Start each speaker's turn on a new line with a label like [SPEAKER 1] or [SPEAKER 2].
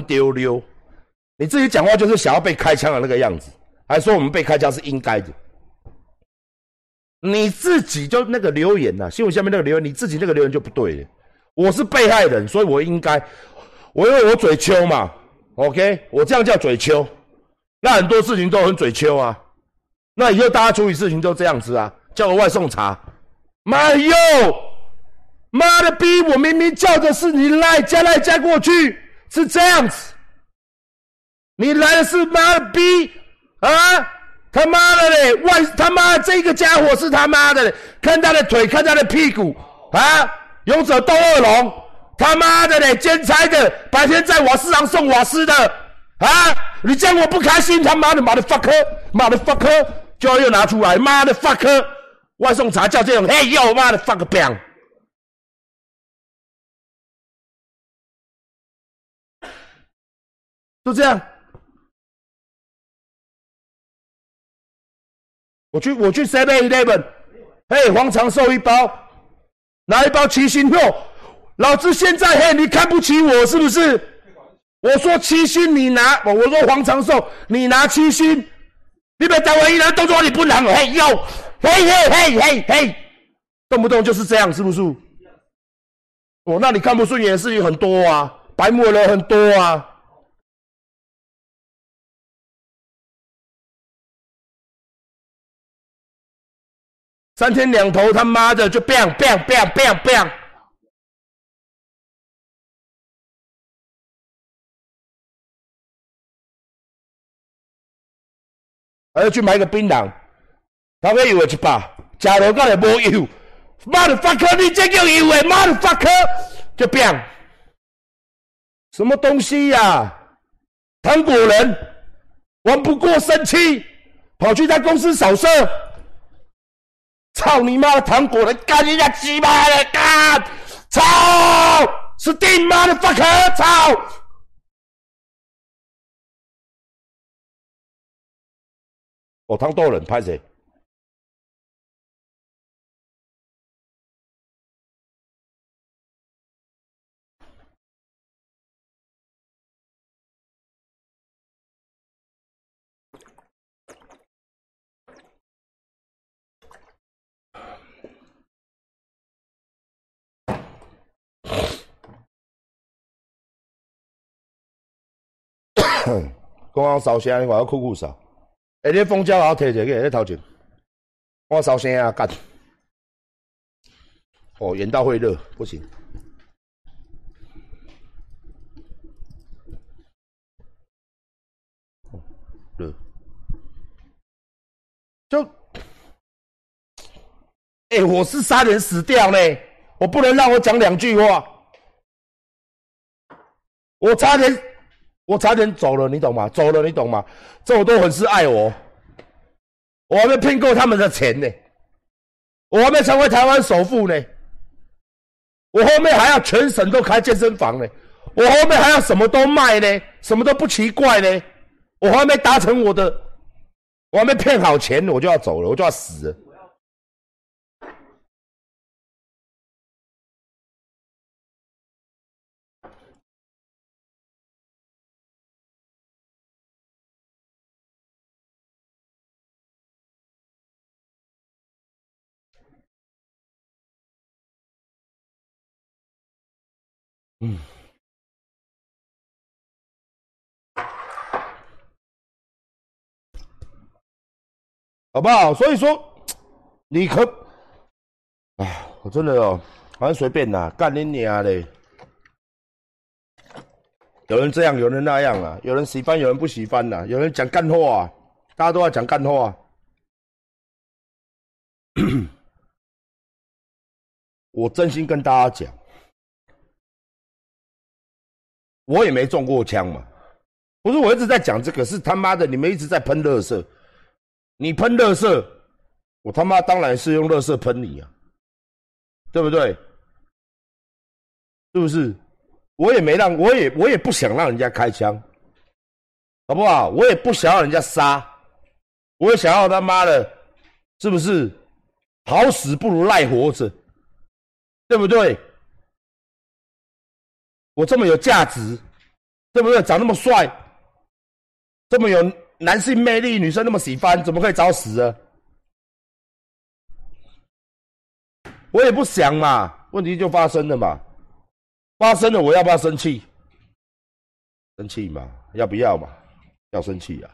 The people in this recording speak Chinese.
[SPEAKER 1] 丢溜，你自己讲话就是想要被开枪的那个样子，还说我们被开枪是应该的。你自己就那个留言呐，新闻下面那个留言，你自己那个留言就不对了。我是被害人，所以我应该，我因为我嘴秋嘛，OK，我这样叫嘴秋，那很多事情都很嘴秋啊。那以后大家处理事情都这样子啊，叫个外送茶。妈哟，妈的逼！我明明叫的是你来加来加过去，是这样子。你来的是妈的逼啊！他妈的嘞，外他妈这个家伙是他妈的嘞，看他的腿，看他的屁股啊！勇者斗恶龙，他妈的嘞，兼差的，白天在瓦斯厂送瓦斯的啊！你这样我不开心，他妈的，妈的 fuck，妈的 fuck，就要又拿出来，妈的 fuck，外送茶叫这种，嘿哟，妈的 fuck bang，就这样。我去，我去 Seven Eleven，嘿，黄长寿一包，拿一包七星肉，老子现在嘿，你看不起我是不是？我说七星你拿，我说黄长寿你拿七星，你别单位一人动作你不能，嘿哟，嘿嘿嘿嘿嘿，动不动就是这样是不是？哦，那你看不顺眼的事情很多啊，白目人很多啊。三天两头，他妈的就 bang bang bang bang bang，还要去买个槟榔，他会以为去吧？假如干来无油，妈的 fuck，你这叫油诶，妈的 fuck，就 bang，什么东西呀？糖果人玩不过生气，跑去他公司扫射。操你妈的糖果人，干你家鸡巴的干！操，是定妈的 fuck！操！我汤多人拍谁？刚刚烧声，我要酷酷烧。哎，你蜂胶我摕一个，在头前。我烧声啊，干！哦，眼到会热，不行。热。就，哎，我是杀人死掉呢，我不能让我讲两句话。我差点。我差点走了，你懂吗？走了，你懂吗？这么多粉丝爱我，我还没骗够他们的钱呢，我还没成为台湾首富呢，我后面还要全省都开健身房呢，我后面还要什么都卖呢，什么都不奇怪呢，我还没达成我的，我还没骗好钱，我就要走了，我就要死了。嗯，好不好？所以说，你可，哎，我真的哦，反正随便啦，干你娘的！有人这样，有人那样啊，有人喜欢，有人不喜欢呐，有人讲干货啊，大家都要讲干货啊。我真心跟大家讲。我也没中过枪嘛，不是我一直在讲这个，是他妈的你们一直在喷乐色，你喷乐色，我他妈当然是用乐色喷你啊，对不对？是不是？我也没让，我也我也不想让人家开枪，好不好？我也不想要人家杀，我也想要他妈的，是不是？好死不如赖活着，对不对？我这么有价值，对不对？长那么帅，这么有男性魅力，女生那么喜欢，怎么可以找死啊？我也不想嘛，问题就发生了嘛，发生了，我要不要生气？生气嘛？要不要嘛？要生气啊！